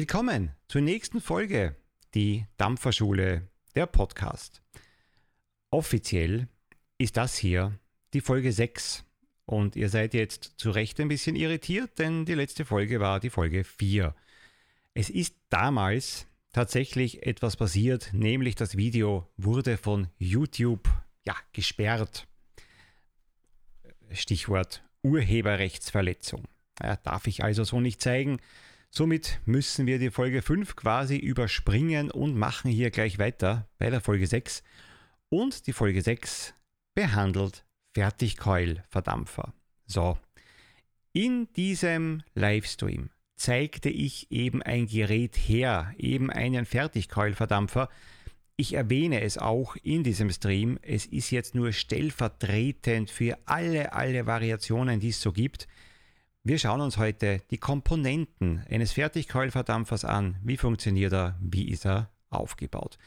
Willkommen zur nächsten Folge, die Dampferschule, der Podcast. Offiziell ist das hier die Folge 6 und ihr seid jetzt zu Recht ein bisschen irritiert, denn die letzte Folge war die Folge 4. Es ist damals tatsächlich etwas passiert, nämlich das Video wurde von YouTube ja, gesperrt. Stichwort Urheberrechtsverletzung. Ja, darf ich also so nicht zeigen. Somit müssen wir die Folge 5 quasi überspringen und machen hier gleich weiter bei der Folge 6. Und die Folge 6 behandelt Fertigkeulverdampfer. So, in diesem Livestream zeigte ich eben ein Gerät her, eben einen Fertigkeulverdampfer. Ich erwähne es auch in diesem Stream. Es ist jetzt nur stellvertretend für alle, alle Variationen, die es so gibt. Wir schauen uns heute die Komponenten eines Fertigkeulverdampfers an. Wie funktioniert er? Wie ist er aufgebaut?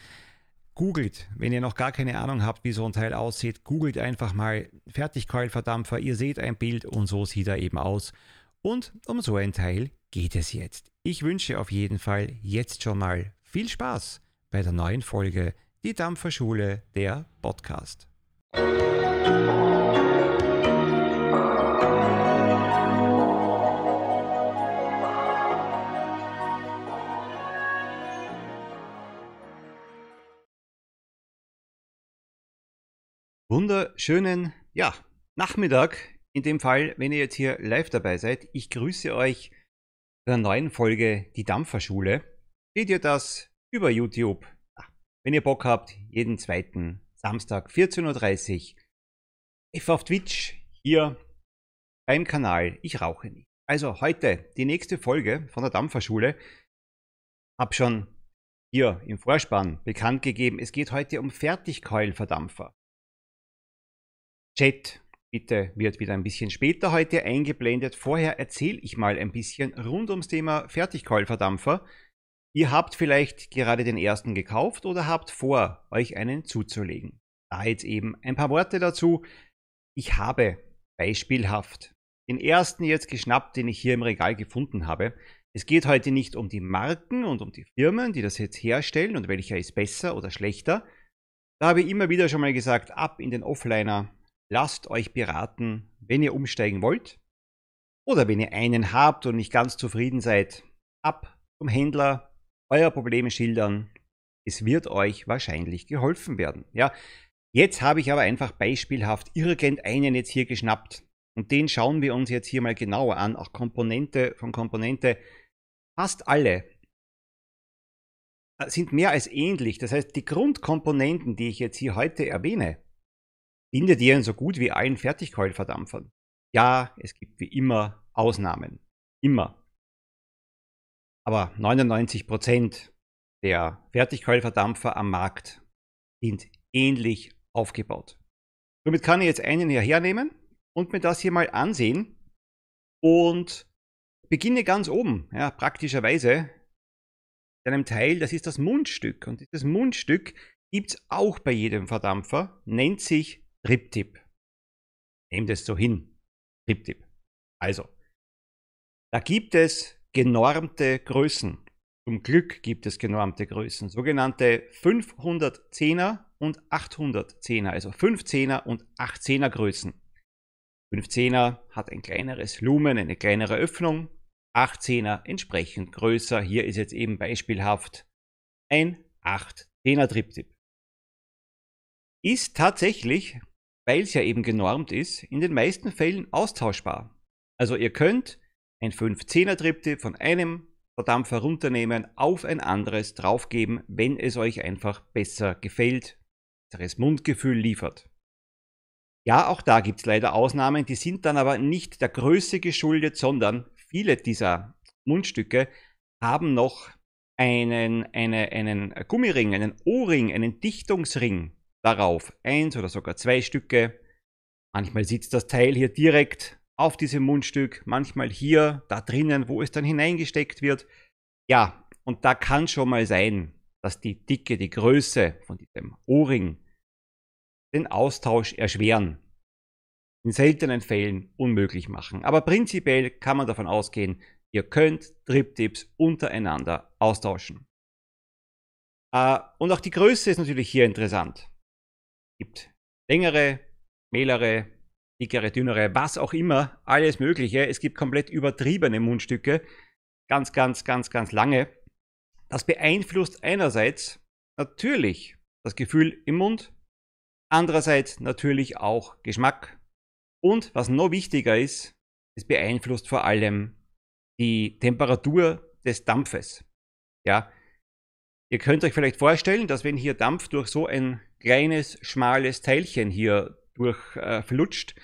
Googelt, wenn ihr noch gar keine Ahnung habt, wie so ein Teil aussieht, googelt einfach mal Fertigkeulverdampfer. Ihr seht ein Bild und so sieht er eben aus. Und um so ein Teil geht es jetzt. Ich wünsche auf jeden Fall jetzt schon mal viel Spaß bei der neuen Folge Die Dampferschule, der Podcast. Wunderschönen, ja, Nachmittag. In dem Fall, wenn ihr jetzt hier live dabei seid. Ich grüße euch bei einer neuen Folge Die Dampferschule. Seht ihr das über YouTube? Ja, wenn ihr Bock habt, jeden zweiten Samstag 14.30 Uhr. Live auf Twitch, hier beim Kanal Ich rauche nicht. Also heute die nächste Folge von der Dampferschule. Hab schon hier im Vorspann bekannt gegeben, es geht heute um Fertigkeulverdampfer. Chat bitte wird wieder ein bisschen später heute eingeblendet. Vorher erzähle ich mal ein bisschen rund ums Thema Fertigkeulverdampfer. Ihr habt vielleicht gerade den ersten gekauft oder habt vor, euch einen zuzulegen. Da jetzt eben ein paar Worte dazu. Ich habe beispielhaft den ersten jetzt geschnappt, den ich hier im Regal gefunden habe. Es geht heute nicht um die Marken und um die Firmen, die das jetzt herstellen und welcher ist besser oder schlechter. Da habe ich immer wieder schon mal gesagt, ab in den Offliner lasst euch beraten, wenn ihr umsteigen wollt. Oder wenn ihr einen habt und nicht ganz zufrieden seid, ab zum Händler, euer Problem schildern. Es wird euch wahrscheinlich geholfen werden. Ja, jetzt habe ich aber einfach beispielhaft irgendeinen jetzt hier geschnappt. Und den schauen wir uns jetzt hier mal genauer an. Auch Komponente von Komponente. Fast alle sind mehr als ähnlich. Das heißt, die Grundkomponenten, die ich jetzt hier heute erwähne, findet ihr in so gut wie allen Fertigkeulverdampfern. Ja, es gibt wie immer Ausnahmen. Immer. Aber 99% der Fertigkeulverdampfer am Markt sind ähnlich aufgebaut. Somit kann ich jetzt einen hierher nehmen und mir das hier mal ansehen und beginne ganz oben, ja, praktischerweise mit einem Teil, das ist das Mundstück. Und dieses Mundstück gibt es auch bei jedem Verdampfer, nennt sich Triptip. Nehmt es so hin. Triptip. Also, da gibt es genormte Größen. Zum Glück gibt es genormte Größen, sogenannte 510er und 810er, also 510er und 810er Größen. 510er hat ein kleineres Lumen, eine kleinere Öffnung, 810er entsprechend größer. Hier ist jetzt eben beispielhaft ein 810er Triptip. Ist tatsächlich weil es ja eben genormt ist, in den meisten Fällen austauschbar. Also ihr könnt ein 510er Triptych von einem Verdampfer runternehmen, auf ein anderes draufgeben, wenn es euch einfach besser gefällt, besseres Mundgefühl liefert. Ja, auch da gibt es leider Ausnahmen, die sind dann aber nicht der Größe geschuldet, sondern viele dieser Mundstücke haben noch einen, eine, einen Gummiring, einen O-Ring, einen Dichtungsring darauf eins oder sogar zwei Stücke. Manchmal sitzt das Teil hier direkt auf diesem Mundstück, manchmal hier, da drinnen, wo es dann hineingesteckt wird. Ja, und da kann schon mal sein, dass die Dicke, die Größe von diesem O-Ring den Austausch erschweren. In seltenen Fällen unmöglich machen. Aber prinzipiell kann man davon ausgehen, Ihr könnt Triptips untereinander austauschen. Äh, und auch die Größe ist natürlich hier interessant. Gibt längere, mehlere, dickere, dünnere, was auch immer, alles Mögliche. Es gibt komplett übertriebene Mundstücke, ganz, ganz, ganz, ganz lange. Das beeinflusst einerseits natürlich das Gefühl im Mund, andererseits natürlich auch Geschmack und was noch wichtiger ist, es beeinflusst vor allem die Temperatur des Dampfes. Ja, ihr könnt euch vielleicht vorstellen, dass wenn hier Dampf durch so ein kleines, schmales Teilchen hier durchflutscht, äh,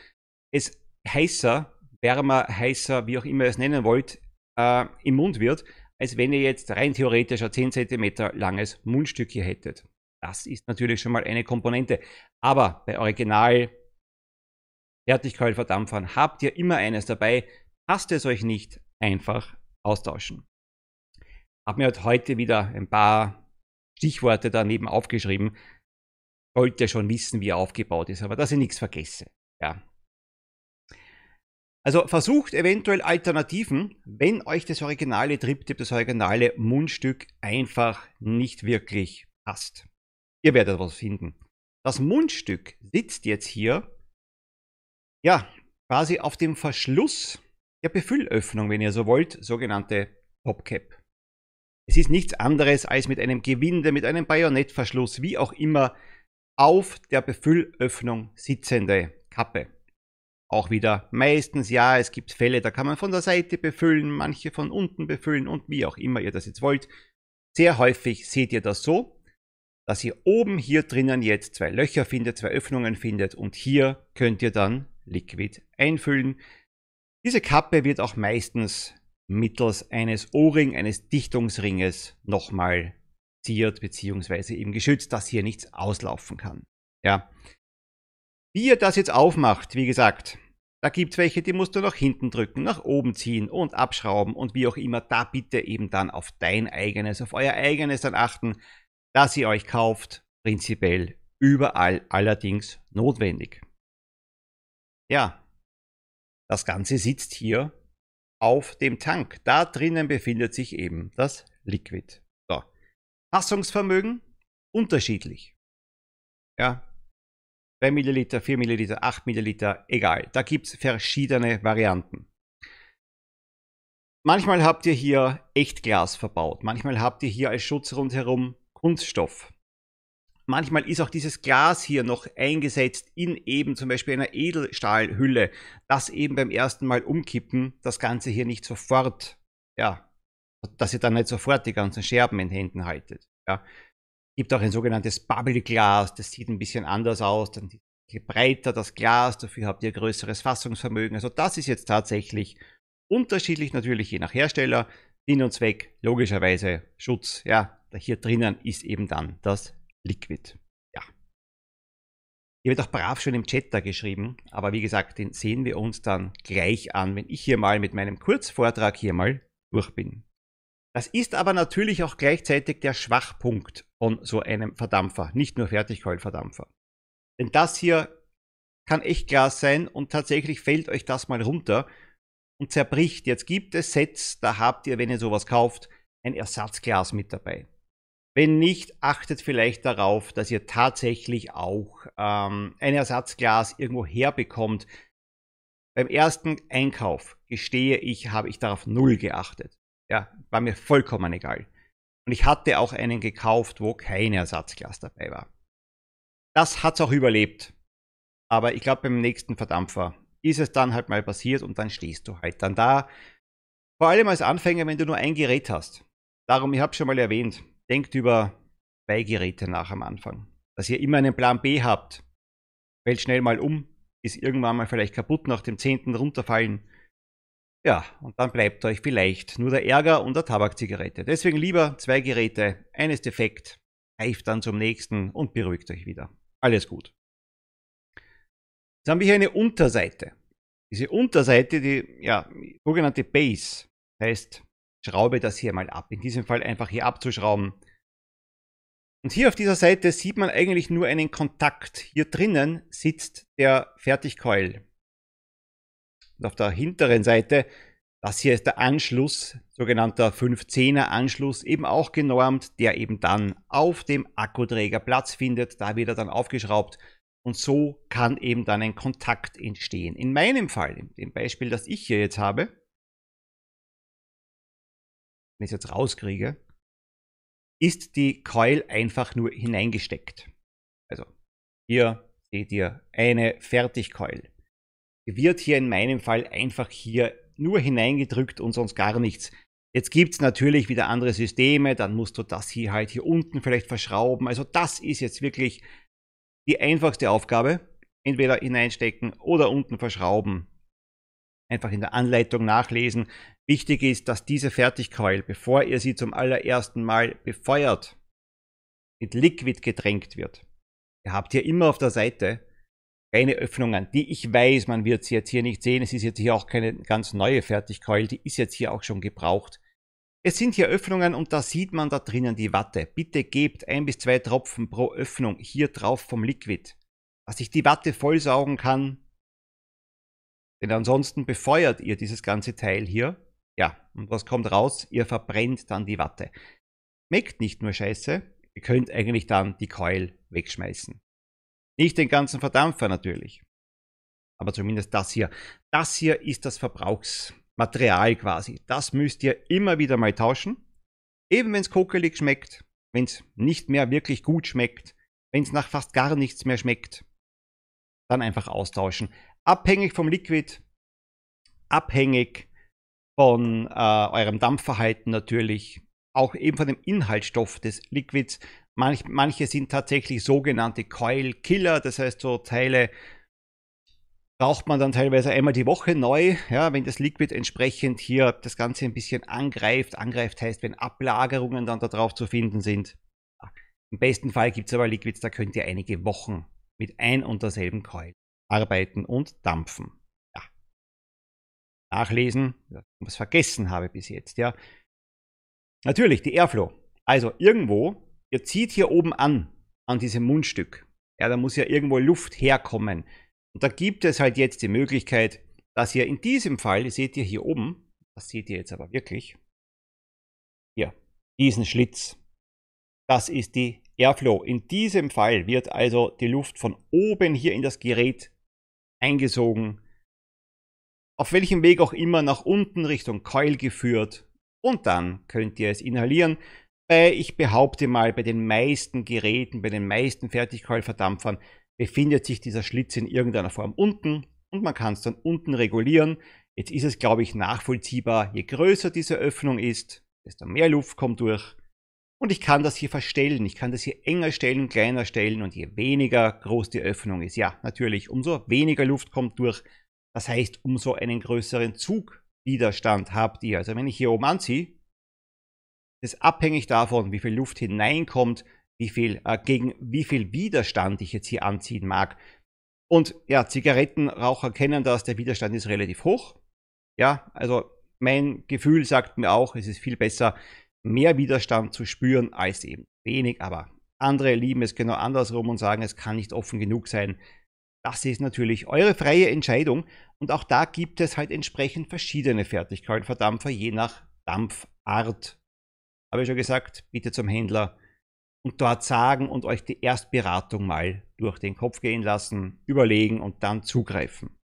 es heißer, wärmer, heißer, wie auch immer ihr es nennen wollt, äh, im Mund wird, als wenn ihr jetzt rein theoretisch ein 10 cm langes Mundstück hier hättet. Das ist natürlich schon mal eine Komponente. Aber bei Original Fertigkeulverdampfern habt ihr immer eines dabei. Passt es euch nicht, einfach austauschen. Hab mir heute wieder ein paar Stichworte daneben aufgeschrieben. Sollte schon wissen, wie er aufgebaut ist, aber dass ich nichts vergesse. Ja. Also versucht eventuell Alternativen, wenn euch das originale Triptip, das originale Mundstück einfach nicht wirklich passt. Ihr werdet was finden. Das Mundstück sitzt jetzt hier ja, quasi auf dem Verschluss der Befüllöffnung, wenn ihr so wollt, sogenannte Popcap. Es ist nichts anderes als mit einem Gewinde, mit einem Bajonettverschluss, wie auch immer, auf der Befüllöffnung sitzende Kappe. Auch wieder meistens ja, es gibt Fälle, da kann man von der Seite befüllen, manche von unten befüllen und wie auch immer ihr das jetzt wollt. Sehr häufig seht ihr das so, dass ihr oben hier drinnen jetzt zwei Löcher findet, zwei Öffnungen findet und hier könnt ihr dann Liquid einfüllen. Diese Kappe wird auch meistens mittels eines O-Ring, eines Dichtungsringes nochmal ziert bzw. eben geschützt, dass hier nichts auslaufen kann. Ja. Wie ihr das jetzt aufmacht, wie gesagt, da gibt es welche, die musst du nach hinten drücken, nach oben ziehen und abschrauben und wie auch immer. Da bitte eben dann auf dein eigenes, auf euer eigenes dann achten, dass ihr euch kauft. Prinzipiell überall allerdings notwendig. Ja, das Ganze sitzt hier auf dem Tank. Da drinnen befindet sich eben das Liquid. Fassungsvermögen unterschiedlich. Ja, 2 Milliliter, 4 Milliliter, 8 Milliliter, egal. Da gibt es verschiedene Varianten. Manchmal habt ihr hier Echtglas verbaut. Manchmal habt ihr hier als Schutz rundherum Kunststoff. Manchmal ist auch dieses Glas hier noch eingesetzt in eben zum Beispiel einer Edelstahlhülle, das eben beim ersten Mal umkippen das Ganze hier nicht sofort, ja, dass ihr dann nicht sofort die ganzen Scherben in Händen haltet. Ja. Gibt auch ein sogenanntes Bubble-Glas, das sieht ein bisschen anders aus, dann je breiter das Glas, dafür habt ihr größeres Fassungsvermögen. Also das ist jetzt tatsächlich unterschiedlich natürlich je nach Hersteller. Sinn und Zweck, logischerweise Schutz, ja, hier drinnen ist eben dann das Liquid. Ja. Hier wird auch brav schon im Chat da geschrieben, aber wie gesagt, den sehen wir uns dann gleich an, wenn ich hier mal mit meinem Kurzvortrag hier mal durch bin. Das ist aber natürlich auch gleichzeitig der Schwachpunkt von so einem Verdampfer, nicht nur Fertigkeulverdampfer. Denn das hier kann echt Glas sein und tatsächlich fällt euch das mal runter und zerbricht. Jetzt gibt es Sets, da habt ihr, wenn ihr sowas kauft, ein Ersatzglas mit dabei. Wenn nicht, achtet vielleicht darauf, dass ihr tatsächlich auch ähm, ein Ersatzglas irgendwo herbekommt. Beim ersten Einkauf, gestehe ich, habe ich darauf null geachtet. Ja, war mir vollkommen egal. Und ich hatte auch einen gekauft, wo kein Ersatzglas dabei war. Das hat es auch überlebt. Aber ich glaube, beim nächsten Verdampfer ist es dann halt mal passiert und dann stehst du halt dann da. Vor allem als Anfänger, wenn du nur ein Gerät hast. Darum, ich habe schon mal erwähnt, denkt über zwei Geräte nach am Anfang. Dass ihr immer einen Plan B habt. Fällt schnell mal um, ist irgendwann mal vielleicht kaputt nach dem zehnten runterfallen. Ja, und dann bleibt euch vielleicht nur der Ärger und der Tabakzigarette. Deswegen lieber zwei Geräte, eines defekt, greift dann zum nächsten und beruhigt euch wieder. Alles gut. Jetzt haben wir hier eine Unterseite. Diese Unterseite, die ja, sogenannte Base, heißt schraube das hier mal ab. In diesem Fall einfach hier abzuschrauben. Und hier auf dieser Seite sieht man eigentlich nur einen Kontakt. Hier drinnen sitzt der Fertigkeul. Und auf der hinteren Seite Das hier ist der Anschluss, sogenannter 510er Anschluss, eben auch genormt, der eben dann auf dem Akkuträger Platz findet. Da wird er dann aufgeschraubt und so kann eben dann ein Kontakt entstehen. In meinem Fall, in dem Beispiel, das ich hier jetzt habe, wenn ich es jetzt rauskriege, ist die Coil einfach nur hineingesteckt. Also hier seht ihr eine Fertigcoil. Wird hier in meinem Fall einfach hier nur hineingedrückt und sonst gar nichts. Jetzt gibt es natürlich wieder andere Systeme, dann musst du das hier halt hier unten vielleicht verschrauben. Also das ist jetzt wirklich die einfachste Aufgabe. Entweder hineinstecken oder unten verschrauben. Einfach in der Anleitung nachlesen. Wichtig ist, dass diese Fertigcoil, bevor ihr sie zum allerersten Mal befeuert, mit Liquid getränkt wird. Ihr habt hier immer auf der Seite keine Öffnungen, die ich weiß, man wird sie jetzt hier nicht sehen. Es ist jetzt hier auch keine ganz neue Fertigkeul, die ist jetzt hier auch schon gebraucht. Es sind hier Öffnungen und da sieht man da drinnen die Watte. Bitte gebt ein bis zwei Tropfen pro Öffnung hier drauf vom Liquid, dass ich die Watte vollsaugen kann. Denn ansonsten befeuert ihr dieses ganze Teil hier. Ja, und was kommt raus? Ihr verbrennt dann die Watte. Schmeckt nicht nur scheiße, ihr könnt eigentlich dann die Keul wegschmeißen. Nicht den ganzen Verdampfer natürlich. Aber zumindest das hier. Das hier ist das Verbrauchsmaterial quasi. Das müsst ihr immer wieder mal tauschen. Eben wenn es kokelig schmeckt, wenn es nicht mehr wirklich gut schmeckt, wenn es nach fast gar nichts mehr schmeckt, dann einfach austauschen. Abhängig vom Liquid, abhängig von äh, eurem Dampfverhalten natürlich, auch eben von dem Inhaltsstoff des Liquids. Manch, manche sind tatsächlich sogenannte Coil Killer, das heißt so Teile braucht man dann teilweise einmal die Woche neu, ja, wenn das Liquid entsprechend hier das Ganze ein bisschen angreift. Angreift heißt, wenn Ablagerungen dann da drauf zu finden sind. Im besten Fall gibt es aber Liquids, da könnt ihr einige Wochen mit ein und derselben Coil arbeiten und dampfen. Ja. Nachlesen, was vergessen habe bis jetzt, ja. Natürlich, die Airflow. Also irgendwo ihr zieht hier oben an, an diesem Mundstück. Ja, da muss ja irgendwo Luft herkommen. Und da gibt es halt jetzt die Möglichkeit, dass ihr in diesem Fall, seht ihr hier oben, das seht ihr jetzt aber wirklich, hier, diesen Schlitz, das ist die Airflow. In diesem Fall wird also die Luft von oben hier in das Gerät eingesogen, auf welchem Weg auch immer nach unten Richtung Coil geführt und dann könnt ihr es inhalieren. Bei, ich behaupte mal, bei den meisten Geräten, bei den meisten Fertigkeulverdampfern befindet sich dieser Schlitz in irgendeiner Form unten und man kann es dann unten regulieren. Jetzt ist es, glaube ich, nachvollziehbar, je größer diese Öffnung ist, desto mehr Luft kommt durch. Und ich kann das hier verstellen. Ich kann das hier enger stellen, kleiner stellen und je weniger groß die Öffnung ist, ja, natürlich, umso weniger Luft kommt durch. Das heißt, umso einen größeren Zugwiderstand habt ihr. Also wenn ich hier oben anziehe, ist abhängig davon, wie viel Luft hineinkommt, wie viel, äh, gegen wie viel Widerstand ich jetzt hier anziehen mag. Und ja, Zigarettenraucher kennen das, der Widerstand ist relativ hoch. Ja, also mein Gefühl sagt mir auch, es ist viel besser, mehr Widerstand zu spüren als eben wenig, aber andere lieben es genau andersrum und sagen, es kann nicht offen genug sein. Das ist natürlich eure freie Entscheidung und auch da gibt es halt entsprechend verschiedene Fertigkeitenverdampfer, je nach Dampfart habe ich schon gesagt, bitte zum Händler und dort sagen und euch die Erstberatung mal durch den Kopf gehen lassen, überlegen und dann zugreifen.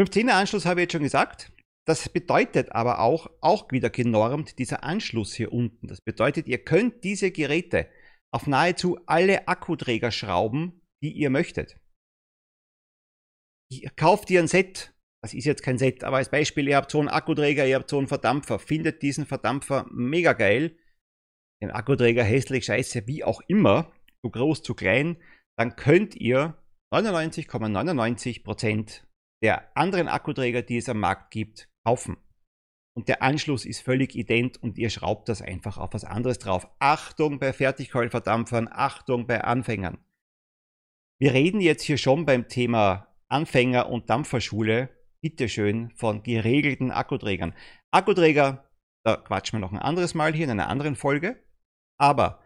15er Anschluss habe ich jetzt schon gesagt. Das bedeutet aber auch, auch wieder genormt, dieser Anschluss hier unten. Das bedeutet, ihr könnt diese Geräte auf nahezu alle Akkuträger schrauben, die ihr möchtet. Ihr kauft ihr ein Set das ist jetzt kein Set, aber als Beispiel, ihr habt so einen Akkuträger, ihr habt so einen Verdampfer, findet diesen Verdampfer mega geil, den Akkuträger hässlich, scheiße, wie auch immer, zu groß, zu klein, dann könnt ihr 99,99% der anderen Akkuträger, die es am Markt gibt, kaufen. Und der Anschluss ist völlig ident und ihr schraubt das einfach auf was anderes drauf. Achtung bei Fertigkeulverdampfern, Achtung bei Anfängern. Wir reden jetzt hier schon beim Thema Anfänger- und Dampferschule bitteschön von geregelten Akkuträgern. Akkuträger, da quatschen wir noch ein anderes Mal hier in einer anderen Folge. Aber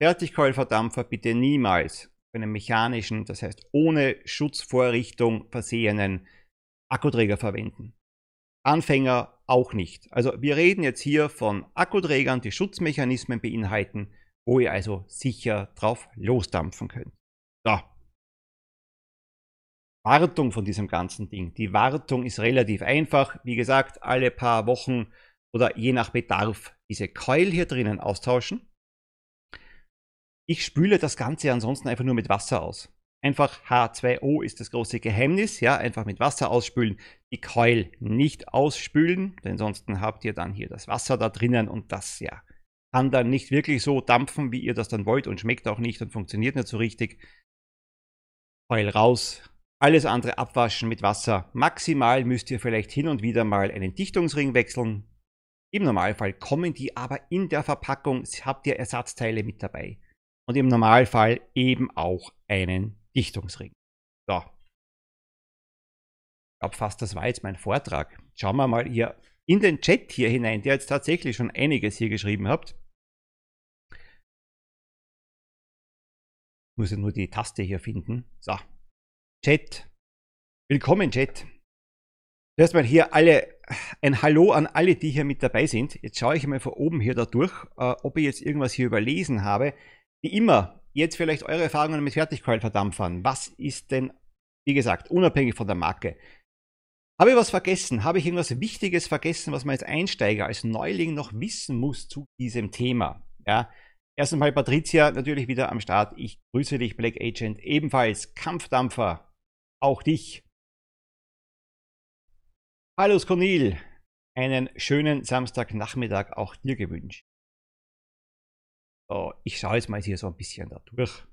Fertigkeulverdampfer bitte niemals für einen mechanischen, das heißt ohne Schutzvorrichtung versehenen Akkuträger verwenden. Anfänger auch nicht. Also wir reden jetzt hier von Akkuträgern, die Schutzmechanismen beinhalten, wo ihr also sicher drauf losdampfen könnt. So. Wartung von diesem ganzen Ding. Die Wartung ist relativ einfach. Wie gesagt, alle paar Wochen oder je nach Bedarf diese Keul hier drinnen austauschen. Ich spüle das Ganze ansonsten einfach nur mit Wasser aus. Einfach H2O ist das große Geheimnis, ja, einfach mit Wasser ausspülen, die Keul nicht ausspülen, denn ansonsten habt ihr dann hier das Wasser da drinnen und das, ja, kann dann nicht wirklich so dampfen, wie ihr das dann wollt und schmeckt auch nicht und funktioniert nicht so richtig. Keul raus, alles andere abwaschen mit Wasser. Maximal müsst ihr vielleicht hin und wieder mal einen Dichtungsring wechseln. Im Normalfall kommen die aber in der Verpackung, habt ihr Ersatzteile mit dabei. Und im Normalfall eben auch einen Dichtungsring. So. Ich glaube fast, das war jetzt mein Vortrag. Schauen wir mal hier in den Chat hier hinein, der jetzt tatsächlich schon einiges hier geschrieben habt. Ich muss ja nur die Taste hier finden. So. Chat. Willkommen, Chat. Erstmal hier alle, ein Hallo an alle, die hier mit dabei sind. Jetzt schaue ich mal von oben hier da durch, äh, ob ich jetzt irgendwas hier überlesen habe. Wie immer, jetzt vielleicht eure Erfahrungen mit Fertigkeulverdampfern. Was ist denn, wie gesagt, unabhängig von der Marke? Habe ich was vergessen? Habe ich irgendwas Wichtiges vergessen, was man als Einsteiger, als Neuling noch wissen muss zu diesem Thema? Ja, erst einmal Patricia natürlich wieder am Start. Ich grüße dich, Black Agent, ebenfalls Kampfdampfer, auch dich. Hallo Skonil, einen schönen Samstagnachmittag auch dir gewünscht. So, ich schaue jetzt mal hier so ein bisschen da durch.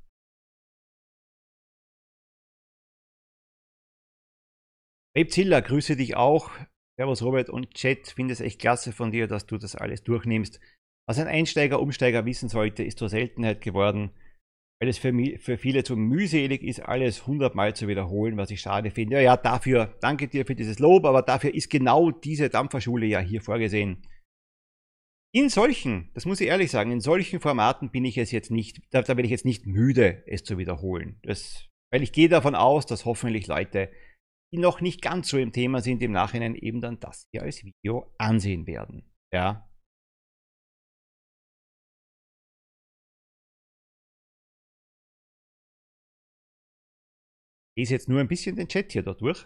Rebzilla, grüße dich auch. Servus Robert und Chat, finde es echt klasse von dir, dass du das alles durchnimmst. Was ein Einsteiger, Umsteiger wissen sollte, ist zur Seltenheit geworden, weil es für, für viele zu mühselig ist, alles hundertmal zu wiederholen, was ich schade finde. Ja, ja, dafür, danke dir für dieses Lob, aber dafür ist genau diese Dampferschule ja hier vorgesehen. In solchen, das muss ich ehrlich sagen, in solchen Formaten bin ich es jetzt nicht, da, da bin ich jetzt nicht müde, es zu wiederholen. Das, weil ich gehe davon aus, dass hoffentlich Leute, die noch nicht ganz so im Thema sind, im Nachhinein eben dann das hier als Video ansehen werden. Ja. Lese jetzt nur ein bisschen den Chat hier da durch.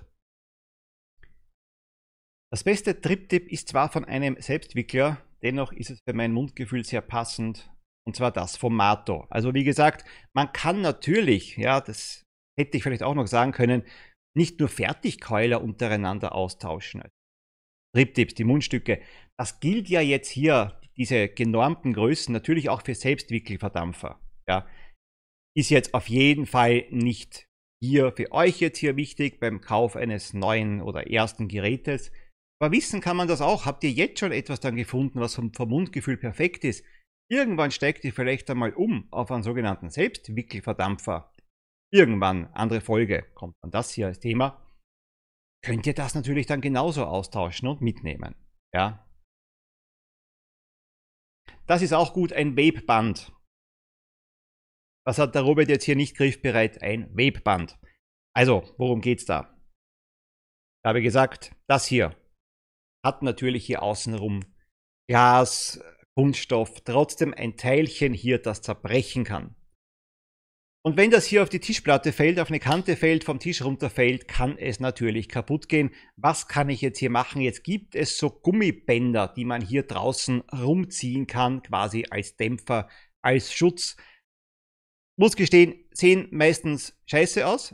Das beste Triptip ist zwar von einem Selbstwickler, Dennoch ist es für mein Mundgefühl sehr passend. Und zwar das vom Mato. Also wie gesagt, man kann natürlich, ja, das hätte ich vielleicht auch noch sagen können, nicht nur Fertigkeuler untereinander austauschen. Triptips, die Mundstücke. Das gilt ja jetzt hier, diese genormten Größen, natürlich auch für Selbstwickelverdampfer. Ja. Ist jetzt auf jeden Fall nicht hier für euch jetzt hier wichtig beim Kauf eines neuen oder ersten Gerätes. Aber wissen kann man das auch. Habt ihr jetzt schon etwas dann gefunden, was vom, vom Mundgefühl perfekt ist? Irgendwann steigt ihr vielleicht einmal um auf einen sogenannten Selbstwickelverdampfer. Irgendwann, andere Folge, kommt dann das hier als Thema. Könnt ihr das natürlich dann genauso austauschen und mitnehmen. Ja. Das ist auch gut, ein Webeband. Was hat der Robert jetzt hier nicht griffbereit? Ein Webeband. Also, worum geht's da? Ich habe gesagt, das hier hat natürlich hier außenrum Glas, Kunststoff, trotzdem ein Teilchen hier, das zerbrechen kann. Und wenn das hier auf die Tischplatte fällt, auf eine Kante fällt, vom Tisch runterfällt, kann es natürlich kaputt gehen. Was kann ich jetzt hier machen? Jetzt gibt es so Gummibänder, die man hier draußen rumziehen kann, quasi als Dämpfer, als Schutz. Muss gestehen, sehen meistens scheiße aus.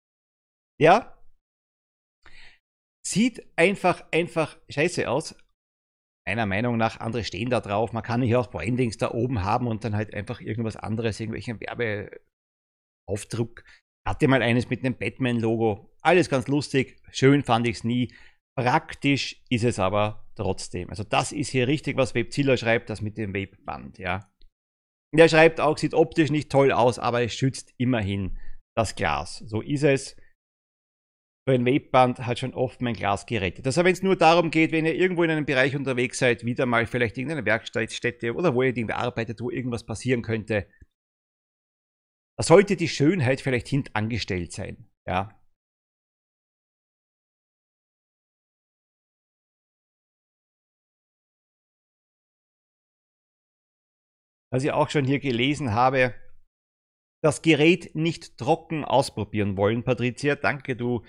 ja, Sieht einfach, einfach scheiße aus. Meiner Meinung nach, andere stehen da drauf. Man kann hier auch Brandings da oben haben und dann halt einfach irgendwas anderes, irgendwelchen Werbeaufdruck. Hatte mal eines mit einem Batman-Logo. Alles ganz lustig. Schön fand ich es nie. Praktisch ist es aber trotzdem. Also das ist hier richtig, was Webzilla schreibt, das mit dem Webband, ja. Der schreibt auch, sieht optisch nicht toll aus, aber es schützt immerhin das Glas. So ist es so ein Webband hat schon oft mein Glas gerettet. Also wenn es nur darum geht, wenn ihr irgendwo in einem Bereich unterwegs seid, wieder mal vielleicht irgendeine Werkstätte oder wo ihr irgendwie arbeitet, wo irgendwas passieren könnte, da sollte die Schönheit vielleicht hintangestellt sein. Ja. Was ich auch schon hier gelesen habe, das Gerät nicht trocken ausprobieren wollen, Patricia. Danke, du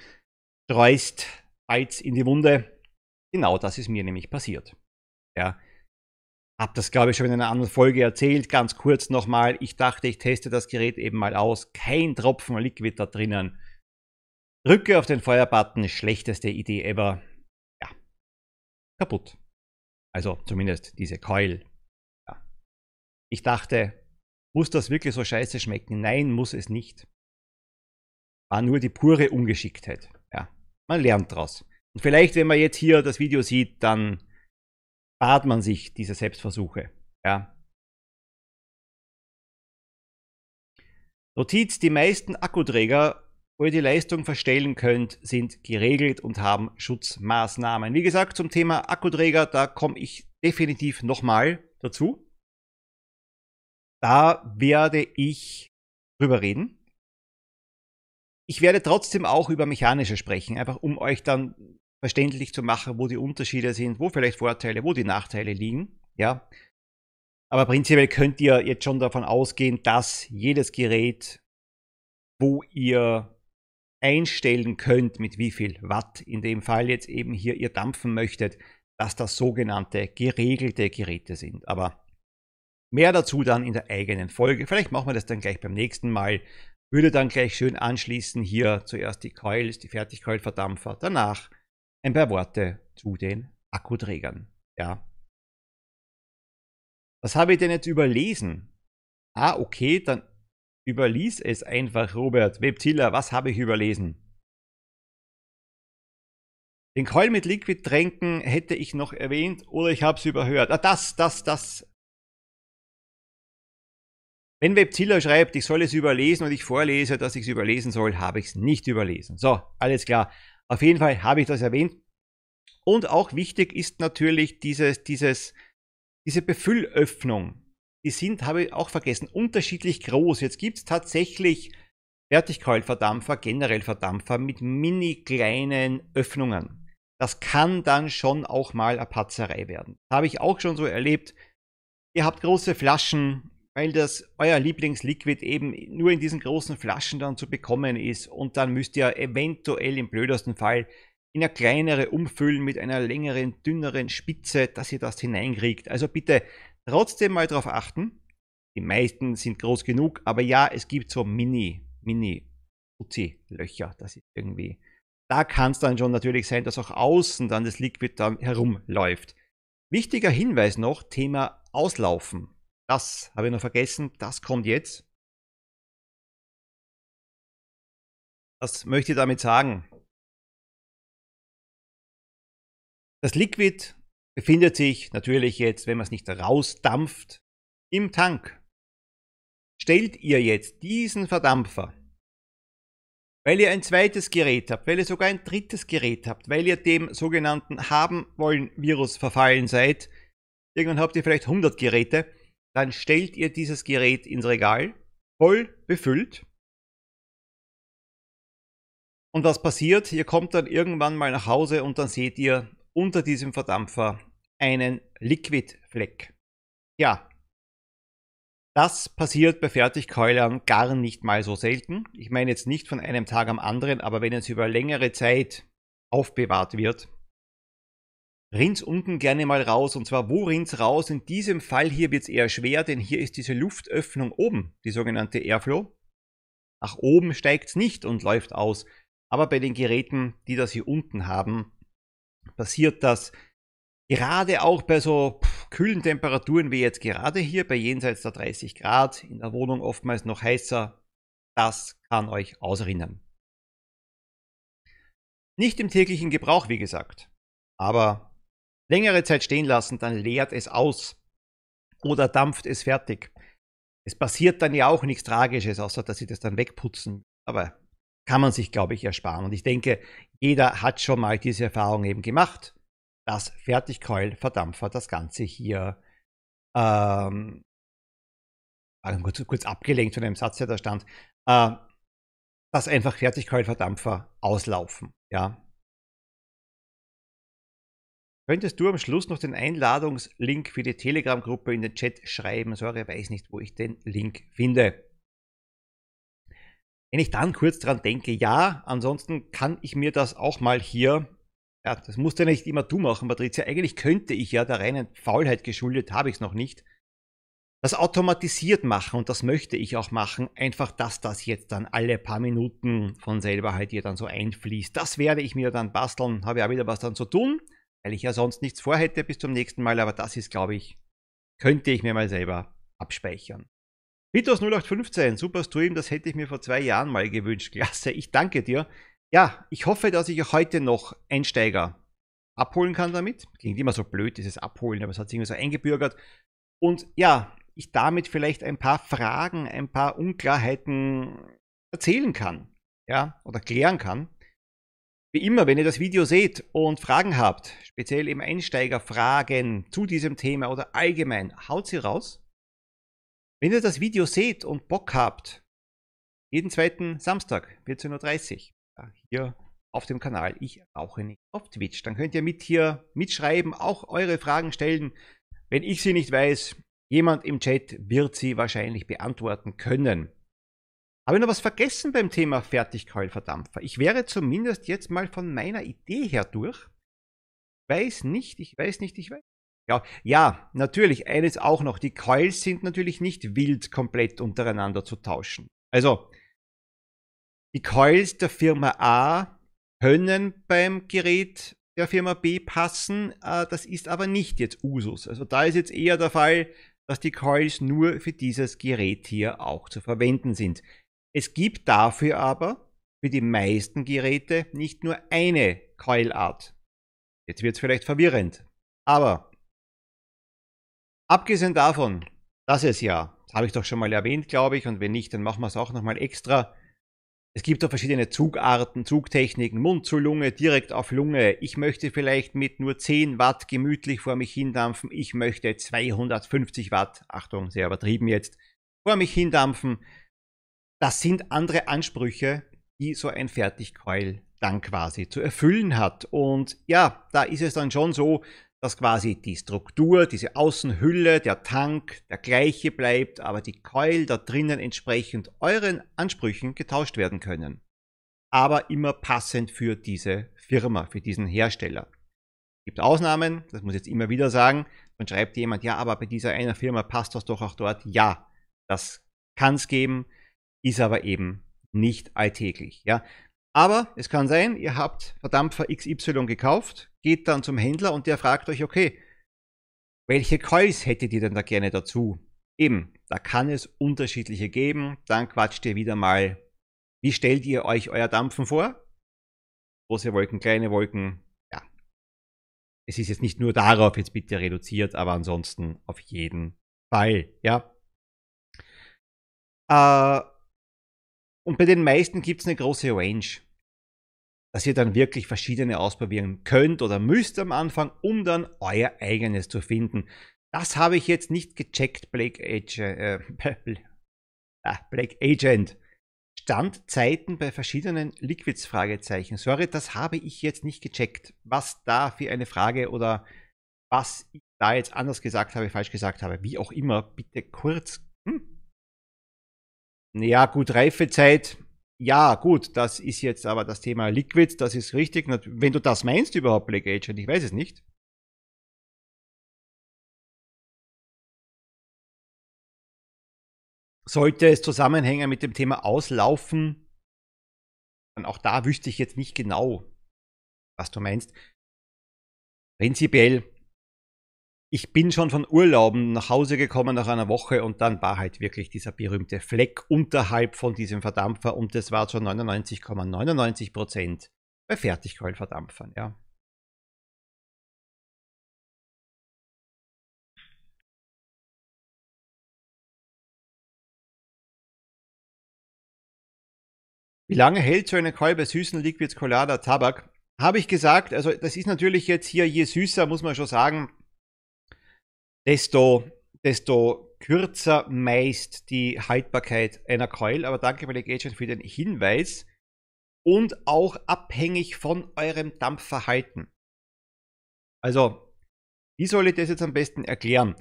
streust Salz in die Wunde. Genau das ist mir nämlich passiert. Ja. Hab das, glaube ich, schon in einer anderen Folge erzählt. Ganz kurz nochmal. Ich dachte, ich teste das Gerät eben mal aus. Kein Tropfen Liquid da drinnen. Drücke auf den Feuerbutton. Schlechteste Idee ever. Ja. Kaputt. Also zumindest diese Coil. Ich dachte, muss das wirklich so scheiße schmecken? Nein, muss es nicht. War nur die pure Ungeschicktheit. Ja. Man lernt draus. Und vielleicht, wenn man jetzt hier das Video sieht, dann spart man sich diese Selbstversuche. Ja. Notiz, die meisten Akkuträger, wo ihr die Leistung verstellen könnt, sind geregelt und haben Schutzmaßnahmen. Wie gesagt, zum Thema Akkuträger, da komme ich definitiv nochmal dazu. Da werde ich drüber reden. Ich werde trotzdem auch über mechanische sprechen, einfach um euch dann verständlich zu machen, wo die Unterschiede sind, wo vielleicht Vorteile, wo die Nachteile liegen. Ja. Aber prinzipiell könnt ihr jetzt schon davon ausgehen, dass jedes Gerät, wo ihr einstellen könnt, mit wie viel Watt, in dem Fall jetzt eben hier ihr dampfen möchtet, dass das sogenannte geregelte Geräte sind. Aber mehr dazu dann in der eigenen Folge. Vielleicht machen wir das dann gleich beim nächsten Mal. Würde dann gleich schön anschließen hier zuerst die Coils, die Fertigcoil-Verdampfer, danach ein paar Worte zu den Akkuträgern. Ja. Was habe ich denn jetzt überlesen? Ah, okay, dann überlies es einfach, Robert. Webzilla, was habe ich überlesen? Den Coil mit Liquid tränken hätte ich noch erwähnt oder ich habe es überhört. Ah, das, das, das. Wenn Webzilla schreibt, ich soll es überlesen und ich vorlese, dass ich es überlesen soll, habe ich es nicht überlesen. So, alles klar. Auf jeden Fall habe ich das erwähnt. Und auch wichtig ist natürlich dieses, dieses, diese Befüllöffnung. Die sind, habe ich auch vergessen, unterschiedlich groß. Jetzt gibt es tatsächlich Vertikal-Verdampfer, generell Verdampfer mit mini kleinen Öffnungen. Das kann dann schon auch mal eine Patzerei werden. Habe ich auch schon so erlebt. Ihr habt große Flaschen, weil das euer Lieblingsliquid eben nur in diesen großen Flaschen dann zu bekommen ist und dann müsst ihr eventuell im blödesten Fall in eine kleinere umfüllen mit einer längeren, dünneren Spitze, dass ihr das hineinkriegt. Also bitte trotzdem mal darauf achten. Die meisten sind groß genug, aber ja, es gibt so Mini, Mini Uzi-Löcher. Das ist irgendwie. Da kann es dann schon natürlich sein, dass auch außen dann das Liquid dann herumläuft. Wichtiger Hinweis noch, Thema Auslaufen. Das habe ich noch vergessen, das kommt jetzt. Was möchte ich damit sagen? Das Liquid befindet sich natürlich jetzt, wenn man es nicht rausdampft, im Tank. Stellt ihr jetzt diesen Verdampfer, weil ihr ein zweites Gerät habt, weil ihr sogar ein drittes Gerät habt, weil ihr dem sogenannten haben wollen Virus verfallen seid, irgendwann habt ihr vielleicht 100 Geräte, dann stellt ihr dieses Gerät ins Regal, voll befüllt. Und was passiert? Ihr kommt dann irgendwann mal nach Hause und dann seht ihr unter diesem Verdampfer einen Liquidfleck. Ja, das passiert bei Fertigkeulern gar nicht mal so selten. Ich meine jetzt nicht von einem Tag am anderen, aber wenn es über längere Zeit aufbewahrt wird, rinnt's unten gerne mal raus. Und zwar, wo rinnt's raus? In diesem Fall hier wird es eher schwer, denn hier ist diese Luftöffnung oben, die sogenannte Airflow. Nach oben steigt es nicht und läuft aus. Aber bei den Geräten, die das hier unten haben, passiert das gerade auch bei so kühlen Temperaturen wie jetzt gerade hier, bei jenseits der 30 Grad, in der Wohnung oftmals noch heißer. Das kann euch ausrinnen. Nicht im täglichen Gebrauch, wie gesagt. Aber längere Zeit stehen lassen, dann leert es aus oder dampft es fertig. Es passiert dann ja auch nichts Tragisches, außer dass sie das dann wegputzen. Aber kann man sich, glaube ich, ersparen. Und ich denke, jeder hat schon mal diese Erfahrung eben gemacht, dass Fertigkeulverdampfer das Ganze hier ähm, kurz, kurz abgelenkt von einem Satz, der da stand, äh, dass einfach Fertigkeulverdampfer auslaufen. Ja, könntest du am Schluss noch den Einladungslink für die Telegram-Gruppe in den Chat schreiben? Sorry, weiß nicht, wo ich den Link finde. Wenn ich dann kurz dran denke, ja, ansonsten kann ich mir das auch mal hier, ja, das musst du ja nicht immer du machen, Patricia. Eigentlich könnte ich ja der reinen Faulheit geschuldet, habe ich es noch nicht, das automatisiert machen und das möchte ich auch machen. Einfach, dass das jetzt dann alle paar Minuten von selber halt hier dann so einfließt. Das werde ich mir dann basteln, habe ja wieder was dann zu tun, weil ich ja sonst nichts vorhätte bis zum nächsten Mal, aber das ist, glaube ich, könnte ich mir mal selber abspeichern. Vitos 0815, super Stream, das hätte ich mir vor zwei Jahren mal gewünscht. Klasse, ich danke dir. Ja, ich hoffe, dass ich heute noch Einsteiger abholen kann damit. Klingt immer so blöd, dieses Abholen, aber es hat sich irgendwie so eingebürgert. Und ja, ich damit vielleicht ein paar Fragen, ein paar Unklarheiten erzählen kann, ja, oder klären kann. Wie immer, wenn ihr das Video seht und Fragen habt, speziell im Einsteigerfragen zu diesem Thema oder allgemein, haut sie raus. Wenn ihr das Video seht und Bock habt, jeden zweiten Samstag, 14.30 Uhr, hier auf dem Kanal, ich rauche nicht auf Twitch, dann könnt ihr mit hier mitschreiben, auch eure Fragen stellen. Wenn ich sie nicht weiß, Jemand im Chat wird sie wahrscheinlich beantworten können. Habe ich noch was vergessen beim Thema Fertigkeulverdampfer? Ich wäre zumindest jetzt mal von meiner Idee her durch. Weiß nicht, ich weiß nicht, ich weiß. Ja, ja, natürlich, eines auch noch. Die Coils sind natürlich nicht wild komplett untereinander zu tauschen. Also, die Coils der Firma A können beim Gerät der Firma B passen. Äh, das ist aber nicht jetzt Usus. Also da ist jetzt eher der Fall, dass die Coils nur für dieses Gerät hier auch zu verwenden sind. Es gibt dafür aber für die meisten Geräte nicht nur eine Coilart. Jetzt wird es vielleicht verwirrend. Aber abgesehen davon, dass es ja, das habe ich doch schon mal erwähnt, glaube ich, und wenn nicht, dann machen wir es auch nochmal extra, es gibt auch verschiedene Zugarten, Zugtechniken, Mund zu Lunge, direkt auf Lunge. Ich möchte vielleicht mit nur 10 Watt gemütlich vor mich hindampfen. Ich möchte 250 Watt, Achtung, sehr übertrieben jetzt, vor mich hindampfen. Das sind andere Ansprüche, die so ein Fertigkeul dann quasi zu erfüllen hat. Und ja, da ist es dann schon so, dass quasi die Struktur, diese Außenhülle, der Tank der gleiche bleibt, aber die Coil da drinnen entsprechend euren Ansprüchen getauscht werden können. Aber immer passend für diese Firma, für diesen Hersteller. Gibt Ausnahmen, das muss ich jetzt immer wieder sagen. Dann schreibt jemand, ja, aber bei dieser einer Firma passt das doch auch dort. Ja, das kann es geben, ist aber eben nicht alltäglich. Ja, aber es kann sein, ihr habt Verdampfer XY gekauft, geht dann zum Händler und der fragt euch, okay, welche Coils hättet ihr denn da gerne dazu? Eben, da kann es unterschiedliche geben. Dann quatscht ihr wieder mal, wie stellt ihr euch euer Dampfen vor? Große Wolken, kleine Wolken, ja. Es ist jetzt nicht nur darauf jetzt bitte reduziert, aber ansonsten auf jeden Fall, ja. Äh, und bei den meisten gibt es eine große Range dass ihr dann wirklich verschiedene ausprobieren könnt oder müsst am Anfang, um dann euer eigenes zu finden. Das habe ich jetzt nicht gecheckt, Black, Age, äh, ah, Black Agent. Standzeiten bei verschiedenen Liquids? Fragezeichen. Sorry, das habe ich jetzt nicht gecheckt. Was da für eine Frage oder was ich da jetzt anders gesagt habe, falsch gesagt habe, wie auch immer, bitte kurz. Ja, gut, Reifezeit ja, gut, das ist jetzt aber das Thema Liquid, das ist richtig. Wenn du das meinst überhaupt, Black Agent, ich weiß es nicht. Sollte es zusammenhängen mit dem Thema Auslaufen, dann auch da wüsste ich jetzt nicht genau, was du meinst. Prinzipiell ich bin schon von Urlauben nach Hause gekommen nach einer Woche und dann war halt wirklich dieser berühmte Fleck unterhalb von diesem Verdampfer und das war zu 99,99 Prozent ,99 bei Fertigkeulverdampfern, ja. Wie lange hält so eine Keul süßen Liquids Colada Tabak? Habe ich gesagt, also das ist natürlich jetzt hier, je süßer, muss man schon sagen, desto, desto kürzer meist die Haltbarkeit einer Coil. Aber danke Malik Agent für den Hinweis. Und auch abhängig von eurem Dampfverhalten. Also, wie soll ich das jetzt am besten erklären?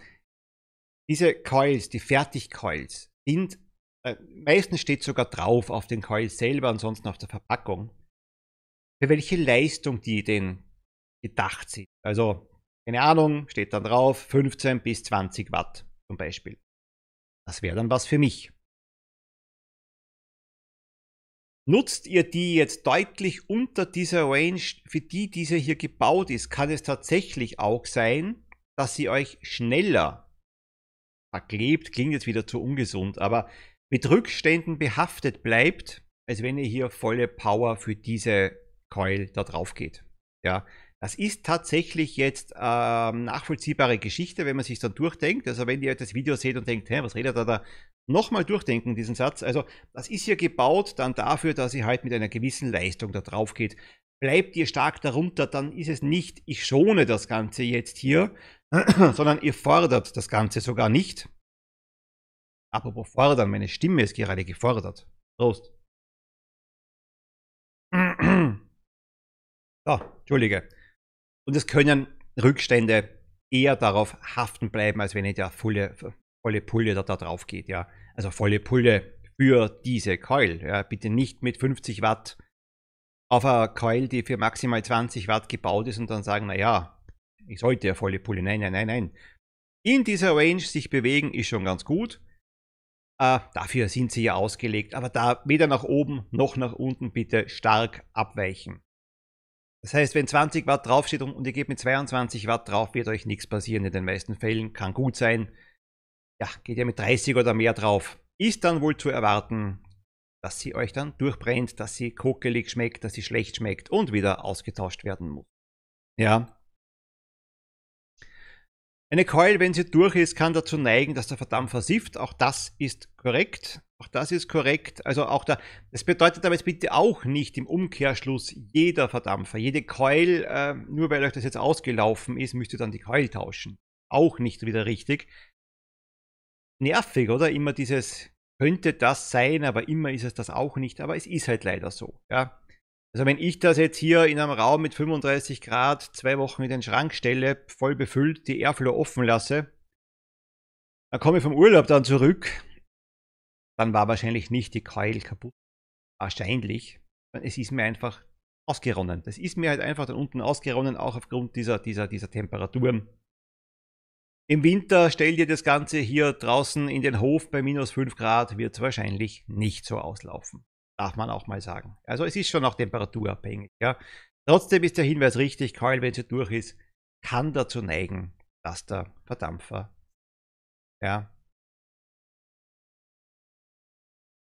Diese Coils, die Fertigcoils, sind, äh, meistens steht sogar drauf auf den Coils selber, ansonsten auf der Verpackung, für welche Leistung die denn gedacht sind. Also, keine Ahnung, steht dann drauf, 15 bis 20 Watt zum Beispiel. Das wäre dann was für mich. Nutzt ihr die jetzt deutlich unter dieser Range, für die diese hier gebaut ist, kann es tatsächlich auch sein, dass sie euch schneller verklebt, klingt jetzt wieder zu ungesund, aber mit Rückständen behaftet bleibt, als wenn ihr hier volle Power für diese Coil da drauf geht. Ja, das ist tatsächlich jetzt ähm, nachvollziehbare Geschichte, wenn man sich dann durchdenkt. Also wenn ihr das Video seht und denkt, hä, was redet er da? Nochmal durchdenken, diesen Satz. Also das ist hier gebaut dann dafür, dass ihr halt mit einer gewissen Leistung da drauf geht. Bleibt ihr stark darunter, dann ist es nicht, ich schone das Ganze jetzt hier, sondern ihr fordert das Ganze sogar nicht. Apropos fordern, meine Stimme ist gerade gefordert. Prost. So, Entschuldige. Und es können Rückstände eher darauf haften bleiben, als wenn nicht der volle, volle Pulle da, da drauf geht. Ja. Also volle Pulle für diese Coil. Ja. Bitte nicht mit 50 Watt auf eine Coil, die für maximal 20 Watt gebaut ist und dann sagen, naja, ich sollte ja volle Pulle. Nein, nein, nein, nein. In dieser Range sich bewegen ist schon ganz gut. Äh, dafür sind sie ja ausgelegt, aber da weder nach oben noch nach unten bitte stark abweichen. Das heißt, wenn 20 Watt draufsteht und ihr geht mit 22 Watt drauf, wird euch nichts passieren in den meisten Fällen. Kann gut sein. Ja, geht ihr mit 30 oder mehr drauf. Ist dann wohl zu erwarten, dass sie euch dann durchbrennt, dass sie kokelig schmeckt, dass sie schlecht schmeckt und wieder ausgetauscht werden muss. Ja, eine Coil, wenn sie durch ist, kann dazu neigen, dass der Verdampfer versifft. Auch das ist korrekt. Auch das ist korrekt. Also auch da, das bedeutet aber jetzt bitte auch nicht im Umkehrschluss jeder Verdampfer, jede Coil, äh, nur weil euch das jetzt ausgelaufen ist, müsst ihr dann die Coil tauschen. Auch nicht wieder richtig. Nervig, oder? Immer dieses, könnte das sein, aber immer ist es das auch nicht. Aber es ist halt leider so. Ja? Also wenn ich das jetzt hier in einem Raum mit 35 Grad zwei Wochen in den Schrank stelle, voll befüllt, die Airflow offen lasse, dann komme ich vom Urlaub dann zurück, dann war wahrscheinlich nicht die Coil kaputt. Wahrscheinlich. Es ist mir einfach ausgeronnen. Das ist mir halt einfach dann unten ausgeronnen, auch aufgrund dieser, dieser, dieser Temperaturen. Im Winter stellt ihr das Ganze hier draußen in den Hof bei minus 5 Grad, wird es wahrscheinlich nicht so auslaufen darf man auch mal sagen. Also es ist schon auch temperaturabhängig. Ja. Trotzdem ist der Hinweis richtig, Coil, wenn sie durch ist, kann dazu neigen, dass der Verdampfer ja.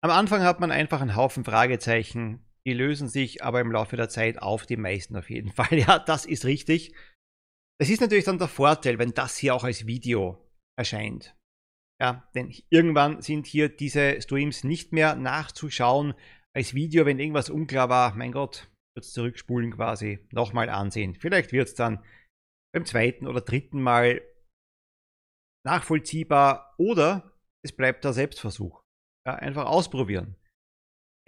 Am Anfang hat man einfach einen Haufen Fragezeichen, die lösen sich aber im Laufe der Zeit auf, die meisten auf jeden Fall. Ja, das ist richtig. Das ist natürlich dann der Vorteil, wenn das hier auch als Video erscheint. Ja, denn irgendwann sind hier diese Streams nicht mehr nachzuschauen als Video, wenn irgendwas unklar war. Mein Gott, wird es zurückspulen quasi, nochmal ansehen. Vielleicht wird es dann beim zweiten oder dritten Mal nachvollziehbar oder es bleibt der Selbstversuch. Einfach ausprobieren.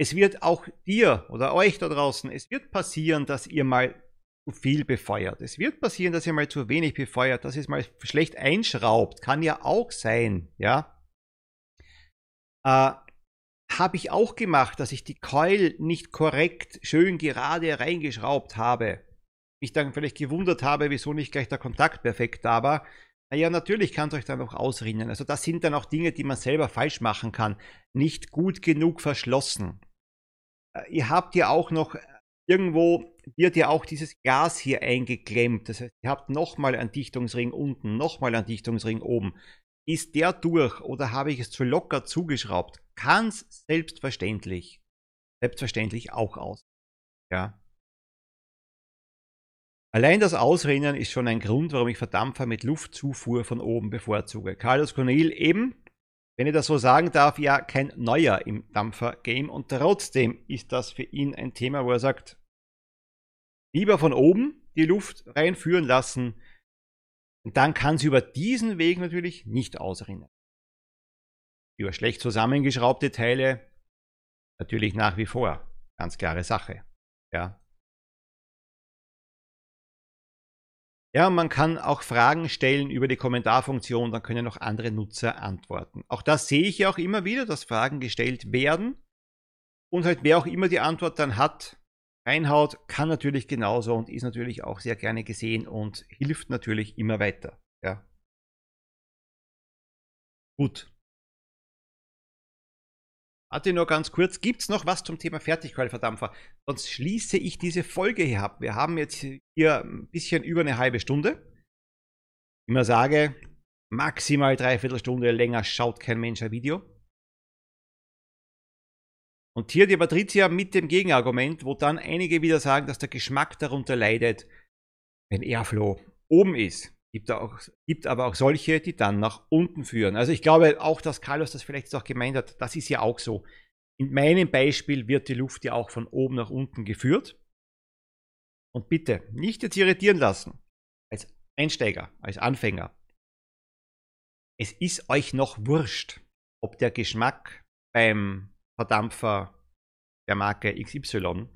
Es wird auch dir oder euch da draußen, es wird passieren, dass ihr mal zu viel befeuert. Es wird passieren, dass ihr mal zu wenig befeuert, dass ihr es mal schlecht einschraubt. Kann ja auch sein, ja. Äh, habe ich auch gemacht, dass ich die Coil nicht korrekt schön gerade reingeschraubt habe. Mich dann vielleicht gewundert habe, wieso nicht gleich der Kontakt perfekt da war. Naja, natürlich kann es euch dann auch ausrinnen. Also das sind dann auch Dinge, die man selber falsch machen kann. Nicht gut genug verschlossen. Äh, ihr habt ja auch noch irgendwo wird ja auch dieses Gas hier eingeklemmt. Das heißt, ihr habt nochmal einen Dichtungsring unten, nochmal einen Dichtungsring oben. Ist der durch oder habe ich es zu locker zugeschraubt? Kann es selbstverständlich, selbstverständlich auch aus. Ja. Allein das Ausrennen ist schon ein Grund, warum ich Verdampfer mit Luftzufuhr von oben bevorzuge. Carlos Cornel eben, wenn ich das so sagen darf, ja kein Neuer im Dampfer-Game und trotzdem ist das für ihn ein Thema, wo er sagt, lieber von oben die Luft reinführen lassen und dann kann sie über diesen Weg natürlich nicht ausrinnen. Über schlecht zusammengeschraubte Teile natürlich nach wie vor, ganz klare Sache. Ja. Ja, man kann auch Fragen stellen über die Kommentarfunktion, dann können auch andere Nutzer antworten. Auch das sehe ich ja auch immer wieder, dass Fragen gestellt werden. Und halt wer auch immer die Antwort dann hat, reinhaut, kann natürlich genauso und ist natürlich auch sehr gerne gesehen und hilft natürlich immer weiter. Ja. Gut. Warte nur ganz kurz, gibt es noch was zum Thema Fertigqualiverdampfer? Sonst schließe ich diese Folge hier ab. Wir haben jetzt hier ein bisschen über eine halbe Stunde. Ich immer sage, maximal dreiviertel Stunde länger schaut kein Mensch ein Video. Und hier die Patricia mit dem Gegenargument, wo dann einige wieder sagen, dass der Geschmack darunter leidet, wenn Airflow oben ist. Gibt, auch, gibt aber auch solche, die dann nach unten führen. Also ich glaube auch, dass Carlos das vielleicht auch gemeint hat, das ist ja auch so. In meinem Beispiel wird die Luft ja auch von oben nach unten geführt. Und bitte nicht jetzt irritieren lassen. Als Einsteiger, als Anfänger. Es ist euch noch wurscht, ob der Geschmack beim Verdampfer der Marke XY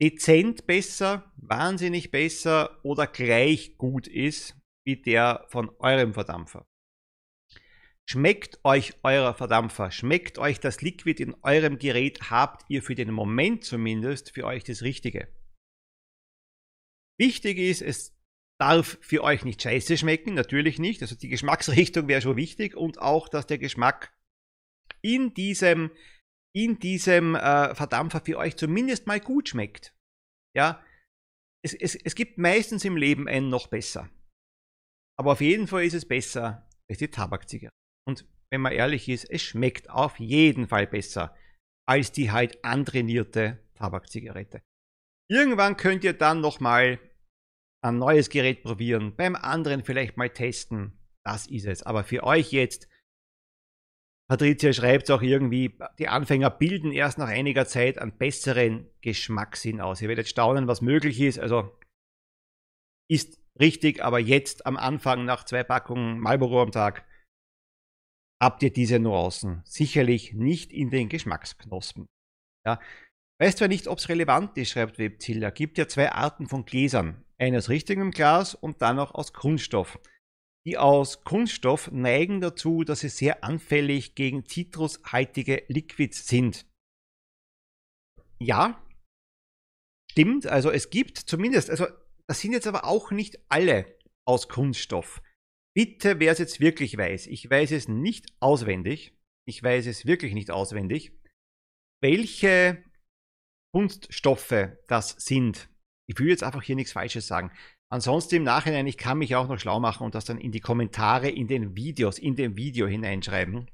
dezent besser, wahnsinnig besser oder gleich gut ist wie der von eurem Verdampfer. Schmeckt euch euer Verdampfer, schmeckt euch das Liquid in eurem Gerät, habt ihr für den Moment zumindest für euch das Richtige. Wichtig ist, es darf für euch nicht scheiße schmecken, natürlich nicht. Also die Geschmacksrichtung wäre schon wichtig und auch, dass der Geschmack in diesem in diesem äh, Verdampfer für euch zumindest mal gut schmeckt. Ja, es, es, es gibt meistens im Leben ein noch besser. Aber auf jeden Fall ist es besser als die Tabakzigarette. Und wenn man ehrlich ist, es schmeckt auf jeden Fall besser als die halt antrainierte Tabakzigarette. Irgendwann könnt ihr dann nochmal ein neues Gerät probieren, beim anderen vielleicht mal testen. Das ist es. Aber für euch jetzt Patricia schreibt auch irgendwie, die Anfänger bilden erst nach einiger Zeit einen besseren Geschmackssinn aus. Ihr werdet staunen, was möglich ist. Also ist richtig, aber jetzt am Anfang nach zwei Packungen Marlboro am Tag habt ihr diese Nuancen. Sicherlich nicht in den Geschmacksknospen. Ja. Weiß zwar nicht, ob es relevant ist, schreibt Webzilla. Gibt ja zwei Arten von Gläsern. Eine aus richtigem Glas und dann auch aus Kunststoff die aus Kunststoff neigen dazu, dass sie sehr anfällig gegen zitrushaltige Liquids sind. Ja, stimmt. Also es gibt zumindest, also das sind jetzt aber auch nicht alle aus Kunststoff. Bitte, wer es jetzt wirklich weiß, ich weiß es nicht auswendig, ich weiß es wirklich nicht auswendig, welche Kunststoffe das sind. Ich will jetzt einfach hier nichts Falsches sagen. Ansonsten im Nachhinein, ich kann mich auch noch schlau machen und das dann in die Kommentare in den Videos, in dem Video hineinschreiben.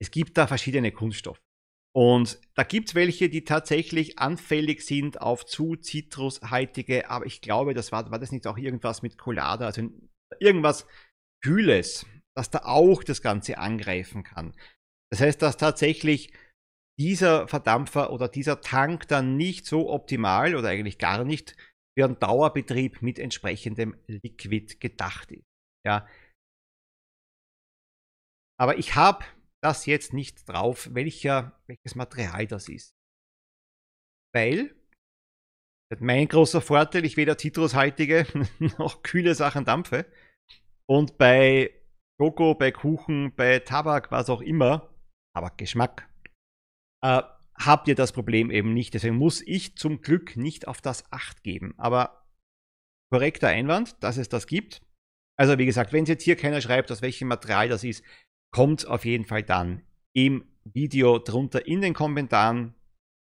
Es gibt da verschiedene Kunststoffe. Und da gibt es welche, die tatsächlich anfällig sind auf zu zitrushaltige, aber ich glaube, das war, war das nicht auch irgendwas mit Colada, also irgendwas Kühles, das da auch das Ganze angreifen kann. Das heißt, dass tatsächlich dieser Verdampfer oder dieser Tank dann nicht so optimal oder eigentlich gar nicht für einen Dauerbetrieb mit entsprechendem Liquid gedacht ist. Ja. Aber ich habe das jetzt nicht drauf, welcher, welches Material das ist. Weil, mein großer Vorteil, ich weder zitrushaltige noch kühle Sachen dampfe. Und bei Schoko, bei Kuchen, bei Tabak, was auch immer, Tabakgeschmack, äh, habt ihr das Problem eben nicht. Deswegen muss ich zum Glück nicht auf das Acht geben. Aber korrekter Einwand, dass es das gibt. Also wie gesagt, wenn jetzt hier keiner schreibt, aus welchem Material das ist, kommt auf jeden Fall dann im Video drunter in den Kommentaren.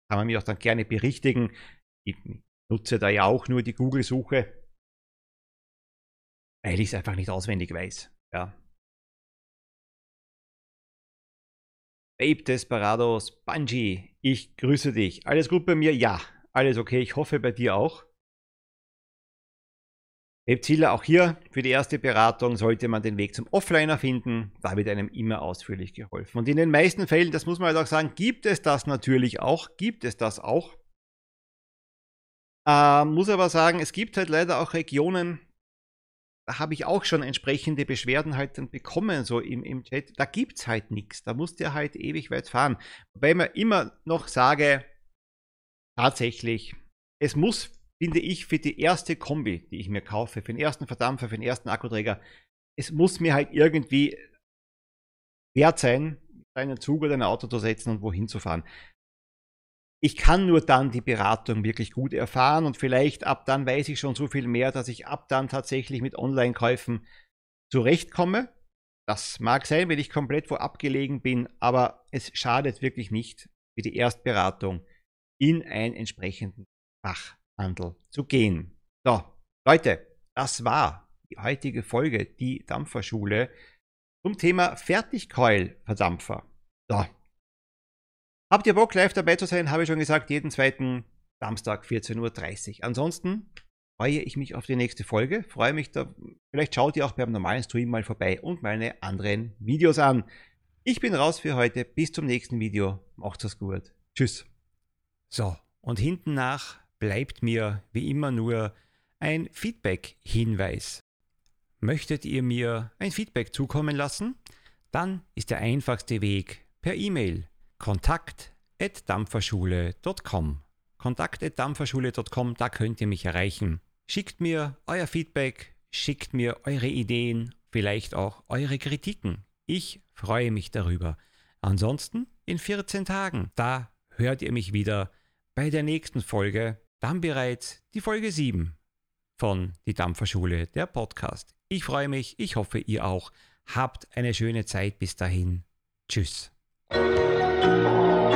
Kann man mir auch dann gerne berichtigen. Ich nutze da ja auch nur die Google-Suche, weil ich es einfach nicht auswendig weiß. Ja. Babe Desperados, Bungie, ich grüße dich. Alles gut bei mir? Ja, alles okay. Ich hoffe bei dir auch. Babe Ziller, auch hier für die erste Beratung sollte man den Weg zum Offliner finden. Da wird einem immer ausführlich geholfen. Und in den meisten Fällen, das muss man halt auch sagen, gibt es das natürlich auch. Gibt es das auch. Äh, muss aber sagen, es gibt halt leider auch Regionen, da habe ich auch schon entsprechende Beschwerden halt dann bekommen, so im, im Chat. Da gibt es halt nichts. Da musst du halt ewig weit fahren. Wobei mir immer noch sage, tatsächlich, es muss finde ich, für die erste Kombi, die ich mir kaufe, für den ersten Verdampfer, für den ersten Akkuträger, es muss mir halt irgendwie wert sein, einen Zug oder ein Auto zu setzen und wohin zu fahren. Ich kann nur dann die Beratung wirklich gut erfahren und vielleicht ab dann weiß ich schon so viel mehr, dass ich ab dann tatsächlich mit Online-Käufen zurechtkomme. Das mag sein, wenn ich komplett wo abgelegen bin, aber es schadet wirklich nicht, für die Erstberatung in einen entsprechenden Fachhandel zu gehen. So, Leute, das war die heutige Folge, die Dampferschule zum Thema Fertigkeulverdampfer. So. Habt ihr Bock, live dabei zu sein? Habe ich schon gesagt, jeden zweiten Samstag 14.30 Uhr. Ansonsten freue ich mich auf die nächste Folge. Freue mich da. Vielleicht schaut ihr auch beim normalen Stream mal vorbei und meine anderen Videos an. Ich bin raus für heute. Bis zum nächsten Video. Macht's es gut. Tschüss. So, und hinten nach bleibt mir wie immer nur ein Feedback-Hinweis. Möchtet ihr mir ein Feedback zukommen lassen? Dann ist der einfachste Weg per E-Mail kontakt.dampferschule.com. Kontakt.dampferschule.com, da könnt ihr mich erreichen. Schickt mir euer Feedback, schickt mir eure Ideen, vielleicht auch eure Kritiken. Ich freue mich darüber. Ansonsten in 14 Tagen, da hört ihr mich wieder bei der nächsten Folge, dann bereits die Folge 7 von Die Dampferschule, der Podcast. Ich freue mich, ich hoffe ihr auch. Habt eine schöne Zeit bis dahin. Tschüss. Oh.